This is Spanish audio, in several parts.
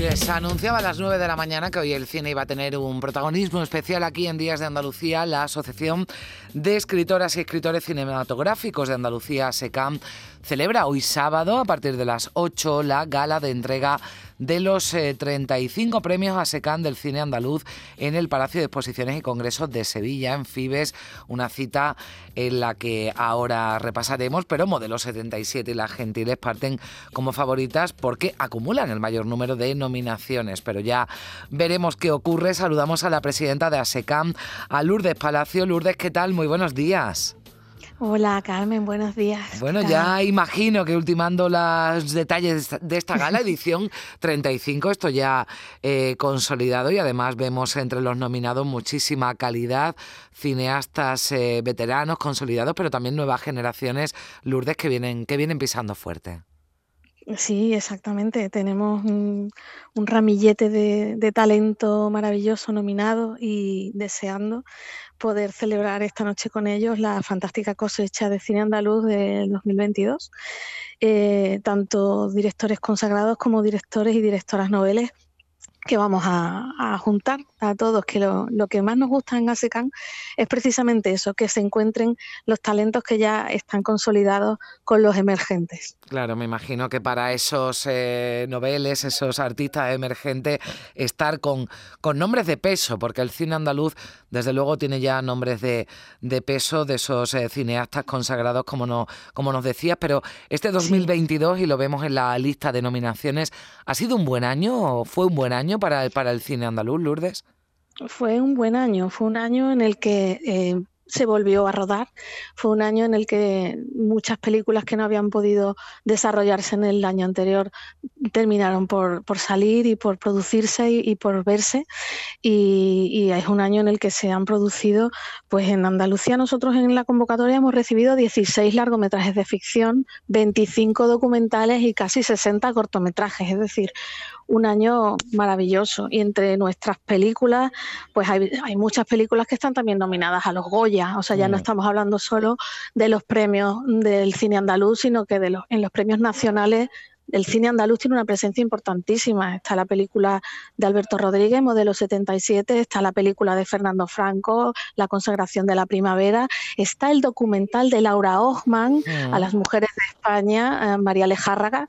Les anunciaba a las 9 de la mañana que hoy el cine iba a tener un protagonismo especial aquí en Días de Andalucía. La Asociación de Escritoras y Escritores Cinematográficos de Andalucía, SECAM, celebra hoy sábado a partir de las 8 la gala de entrega de los 35 eh, premios a SECAM del cine andaluz en el Palacio de Exposiciones y Congresos de Sevilla, en Fibes, una cita en la que ahora repasaremos, pero Modelo 77 y las Gentiles parten como favoritas porque acumulan el mayor número de nominaciones, pero ya veremos qué ocurre. Saludamos a la presidenta de ASECAM, a Lourdes Palacio. Lourdes, ¿qué tal? Muy buenos días. Hola Carmen, buenos días. Bueno, ya imagino que ultimando los detalles de esta gala, edición 35, esto ya eh, consolidado y además vemos entre los nominados muchísima calidad, cineastas eh, veteranos consolidados, pero también nuevas generaciones, Lourdes, que vienen, que vienen pisando fuerte. Sí, exactamente. Tenemos un, ramillete de, de, talento maravilloso nominado y deseando poder celebrar esta noche con ellos la fantástica cosecha de cine andaluz del 2022. Eh, tanto directores consagrados como directores y directoras noveles que vamos a, juntar a todos, que lo, que más nos gusta en ASECAN es precisamente eso, que se encuentren los talentos que ya están consolidados con los emergentes. Claro, me imagino que para esos eh, noveles, esos artistas emergentes, estar con, con nombres de peso, porque el cine andaluz, desde luego, tiene ya nombres de, de peso de esos eh, cineastas consagrados, como, no, como nos decías, pero este 2022, y lo vemos en la lista de nominaciones, ¿ha sido un buen año o fue un buen año? Para, para el cine andaluz, Lourdes? Fue un buen año, fue un año en el que eh, se volvió a rodar. Fue un año en el que muchas películas que no habían podido desarrollarse en el año anterior terminaron por, salir y por producirse y, por verse. Y, es un año en el que se han producido, pues en Andalucía nosotros en la convocatoria hemos recibido 16 largometrajes de ficción, 25 documentales y casi 60 cortometrajes. Es decir, un año maravilloso. Y entre nuestras películas, pues hay, hay muchas películas que están también nominadas a los Goya o sea, ya no mm. estamos hablando solo de los premios del cine andaluz, sino que de los, en los premios nacionales el cine andaluz tiene una presencia importantísima. Está la película de Alberto Rodríguez, Modelo 77, está la película de Fernando Franco, La consagración de la primavera, está el documental de Laura Ochman, a mm. las mujeres de España, eh, María Lejárraga,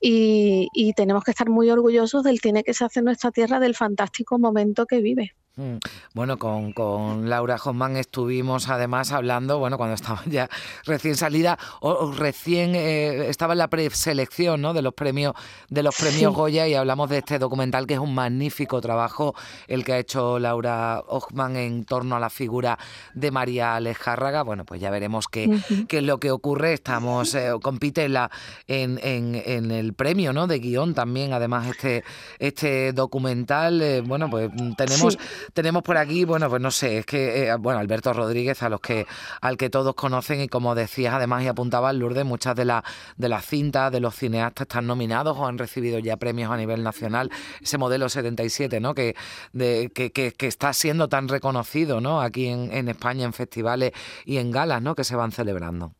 y, y tenemos que estar muy orgullosos del cine que se hace en nuestra tierra, del fantástico momento que vive. Mm. Bueno, con, con Laura Hoffman estuvimos además hablando, bueno, cuando estaba ya recién salida o, recién eh, estaba en la preselección ¿no? de los premios de los premios Goya y hablamos de este documental que es un magnífico trabajo el que ha hecho Laura Hoffman en torno a la figura de María Alejárraga. Bueno, pues ya veremos qué, qué es lo que ocurre. Estamos, eh, compite en, la, en, en, el premio ¿no? de guion también, además, este, este documental. Eh, bueno, pues tenemos tenemos por aquí, bueno, pues no sé, es que, eh, bueno, Alberto Rodríguez, a los que, al que todos conocen y como decías además y apuntaba Lourdes, muchas de, la, de las cintas de los cineastas están nominados o han recibido ya premios a nivel nacional. Ese modelo 77, ¿no? Que, de, que, que, que está siendo tan reconocido, ¿no? Aquí en, en España, en festivales y en galas, ¿no? Que se van celebrando.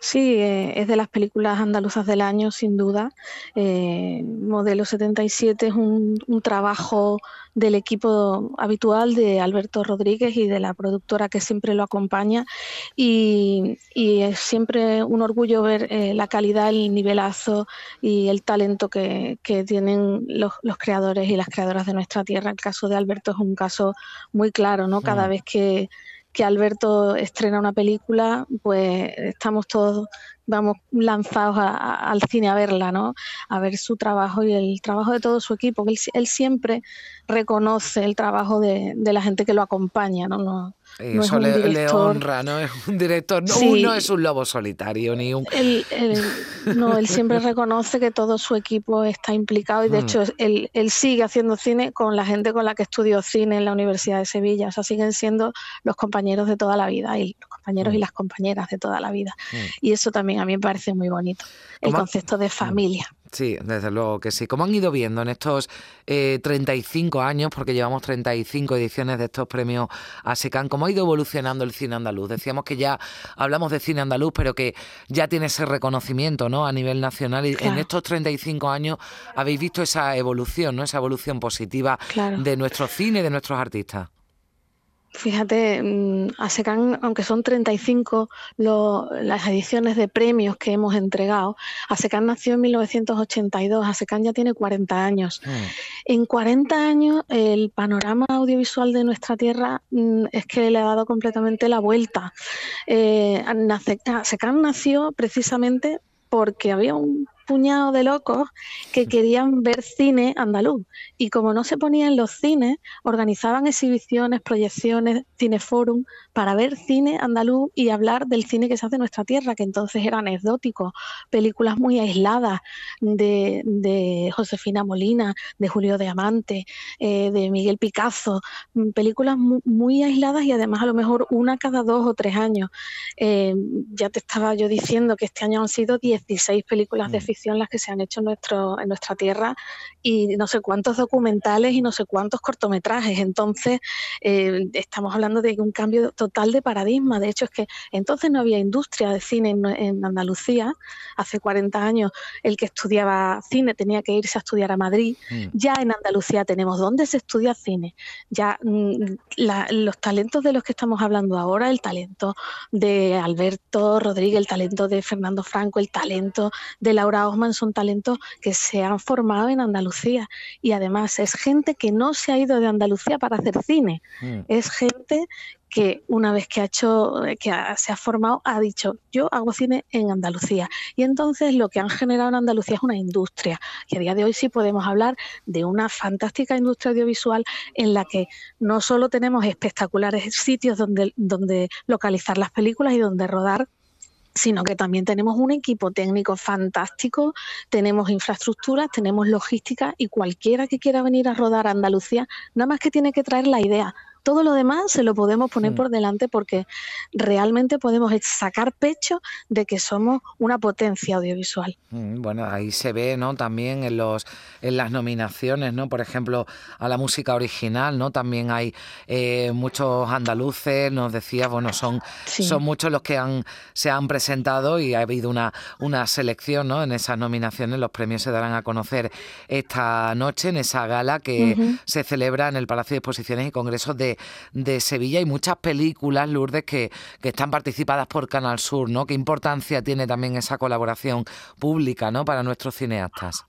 Sí, eh, es de las películas andaluzas del año, sin duda. Eh, Modelo 77 es un, trabajo del equipo habitual de Alberto Rodríguez y de la productora que siempre lo acompaña. Y, es siempre un orgullo ver eh, la calidad, el nivelazo y el talento que, tienen los, creadores y las creadoras de nuestra tierra. El caso de Alberto es un caso muy claro, ¿no? Cada vez que que Alberto estrena una película, pues estamos todos, vamos, lanzados al cine a verla, ¿no? A ver su trabajo y el trabajo de todo su equipo. Él, él siempre reconoce el trabajo de, la gente que lo acompaña, ¿no? Eso le, honra, ¿no? Es un director, no, uno es un lobo solitario, ni un... Él, no, él siempre reconoce que todo su equipo está implicado y de mm. hecho él, él, sigue haciendo cine con la gente con la que estudió cine en la Universidad de Sevilla, o sea, siguen siendo los compañeros de toda la vida y los compañeros y mm. las compañeras de toda la vida. Mm. Y eso también a mí me parece muy bonito, el concepto de familia. Sí, desde luego que sí. ¿Cómo han ido viendo en estos 35 eh, años, porque llevamos 35 ediciones de estos premios ASECAN, cómo ha ido evolucionando el cine andaluz? Decíamos que ya hablamos de cine andaluz, pero que ya tiene ese reconocimiento ¿no? a nivel nacional. Y en estos 35 años habéis visto esa evolución, ¿no? esa evolución positiva de nuestro cine de nuestros artistas. Fíjate, mm, ASECAN, aunque son 35 las ediciones de premios que hemos entregado, ASECAN nació en 1982, ASECAN ya tiene 40 años. Mm. En 40 años el panorama audiovisual de nuestra tierra mm, es que le ha dado completamente la vuelta. Eh, ASECAN nació precisamente porque había un puñado de locos que querían ver cine andaluz. Y como no se ponía en los cines, organizaban exhibiciones, proyecciones, cineforum para ver cine andaluz y hablar del cine que se hace en nuestra tierra, que entonces era anecdótico, películas muy aisladas de, Josefina Molina, de Julio de Amante, eh, de Miguel Picasso, mm, películas muy, aisladas y además a lo mejor una cada dos o tres años. Eh, ya te estaba yo diciendo que este año han sido 16 películas de ficción las que se han hecho en, nuestro, en nuestra tierra y no sé cuántos documentales y no sé cuántos cortometrajes. Entonces, eh, estamos hablando de un cambio total de paradigma. De hecho, es que entonces no había industria de cine en, Andalucía. Hace 40 años el que estudiaba cine tenía que irse a estudiar a Madrid. Mm. Ya en Andalucía tenemos dónde se estudia cine. Ya mm, los talentos de los que estamos hablando ahora, el talento de Alberto Rodríguez, el talento de Fernando Franco, el talento de Laura son talentos que se han formado en Andalucía y además es gente que no se ha ido de Andalucía para hacer cine, mm. es gente que una vez que ha hecho, que se ha formado, ha dicho, yo hago cine en Andalucía. Y entonces lo que han generado en Andalucía es una industria. Y a día de hoy sí podemos hablar de una fantástica industria audiovisual en la que no solo tenemos espectaculares sitios donde, donde localizar las películas y donde rodar sino que también tenemos un equipo técnico fantástico, tenemos infraestructuras, tenemos logística y cualquiera que quiera venir a rodar a Andalucía, nada más que tiene que traer la idea, todo lo demás se lo podemos poner mm. por delante porque realmente podemos sacar pecho de que somos una potencia audiovisual. Mm, bueno, ahí se ve, ¿no? También en los en las nominaciones, ¿no? Por ejemplo, a la música original, ¿no? También hay eh, muchos andaluces, nos decía, bueno, son, son muchos los que han se han presentado y ha habido una, una selección, ¿no? En esas nominaciones, los premios se darán a conocer esta noche en esa gala que se celebra en el Palacio de Exposiciones y Congresos de de, Sevilla y muchas películas, Lourdes, que, que están participadas por Canal Sur, ¿no? ¿Qué importancia tiene también esa colaboración pública, ¿no? Para nuestros cineastas.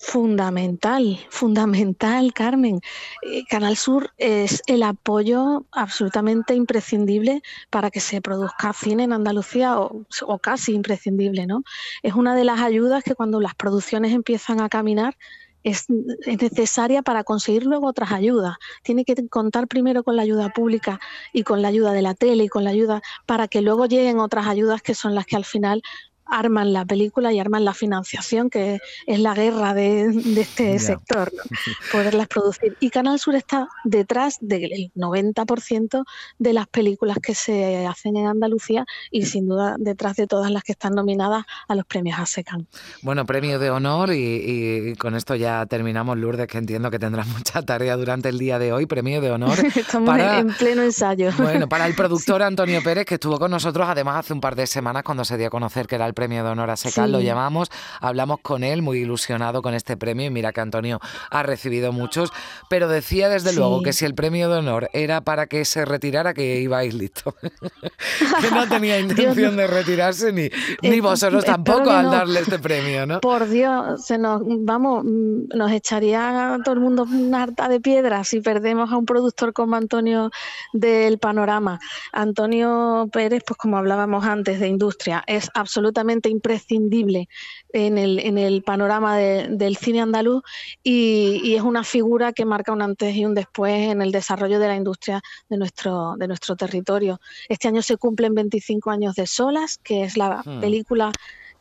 Fundamental, fundamental, Carmen. Eh, Canal Sur es el apoyo absolutamente imprescindible para que se produzca cine en Andalucía o, o, casi imprescindible, ¿no? Es una de las ayudas que cuando las producciones empiezan a caminar es, necesaria para conseguir luego otras ayudas. Tiene que contar primero con la ayuda pública y con la ayuda de la tele y con la ayuda para que luego lleguen otras ayudas que son las que al final arman la película y arman la financiación, que es la guerra de, este sector, poderlas producir. Y Canal Sur está detrás del 90% de las películas que se hacen en Andalucía y sin duda detrás de todas las que están nominadas a los premios ASECAN. Bueno, premio de honor y, con esto ya terminamos, Lourdes, que entiendo que tendrás mucha tarea durante el día de hoy. Premio de honor. Estamos en pleno ensayo. Bueno, para el productor Antonio Pérez, que estuvo con nosotros además hace un par de semanas cuando se dio a conocer que era el premio de honor a Secal, lo llamamos, hablamos con él, muy ilusionado con este premio, y mira que Antonio ha recibido muchos, pero decía desde luego que si el premio de honor era para que se retirara, que ibais listo. que no tenía intención de retirarse ni, ni vosotros tampoco al darle este premio, ¿no? Por Dios, se nos, vamos, nos echaría todo el mundo una harta de piedras si perdemos a un productor como Antonio del panorama. Antonio Pérez, pues como hablábamos antes de industria, es absolutamente absolutamente imprescindible en el, en el panorama del cine andaluz y, es una figura que marca un antes y un después en el desarrollo de la industria de nuestro, de nuestro territorio. Este año se cumplen 25 años de Solas, que es la hmm. película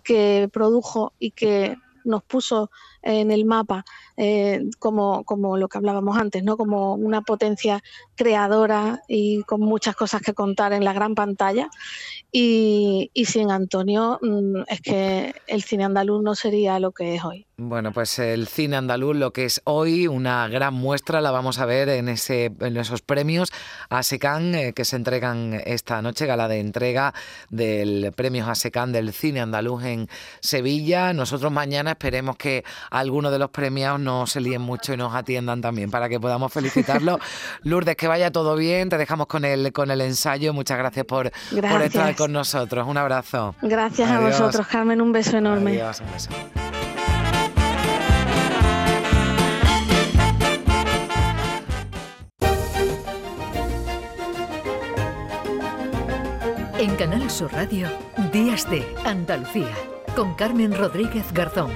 que produjo y que nos puso en el mapa eh, como, como lo que hablábamos antes, ¿no? como una potencia creadora y con muchas cosas que contar en la gran pantalla. Y, y sin Antonio mm, es que el cine andaluz no sería lo que es hoy. Bueno, pues el cine andaluz, lo que es hoy, una gran muestra, la vamos a ver en, ese, en esos premios ASECAN eh, que se entregan esta noche, gala de entrega del premio ASECAN del cine andaluz en Sevilla. Nosotros mañana esperemos que algunos de los premiados no se líen mucho y nos atiendan también para que podamos felicitarlos. Lourdes, que vaya todo bien, te dejamos con el, con el ensayo. Muchas gracias por, por estar con nosotros. Un abrazo. Gracias a vosotros, Carmen, un beso enorme. Adiós, un beso. En Canal Sur Radio, Días de Andalucía, con Carmen Rodríguez Garzón.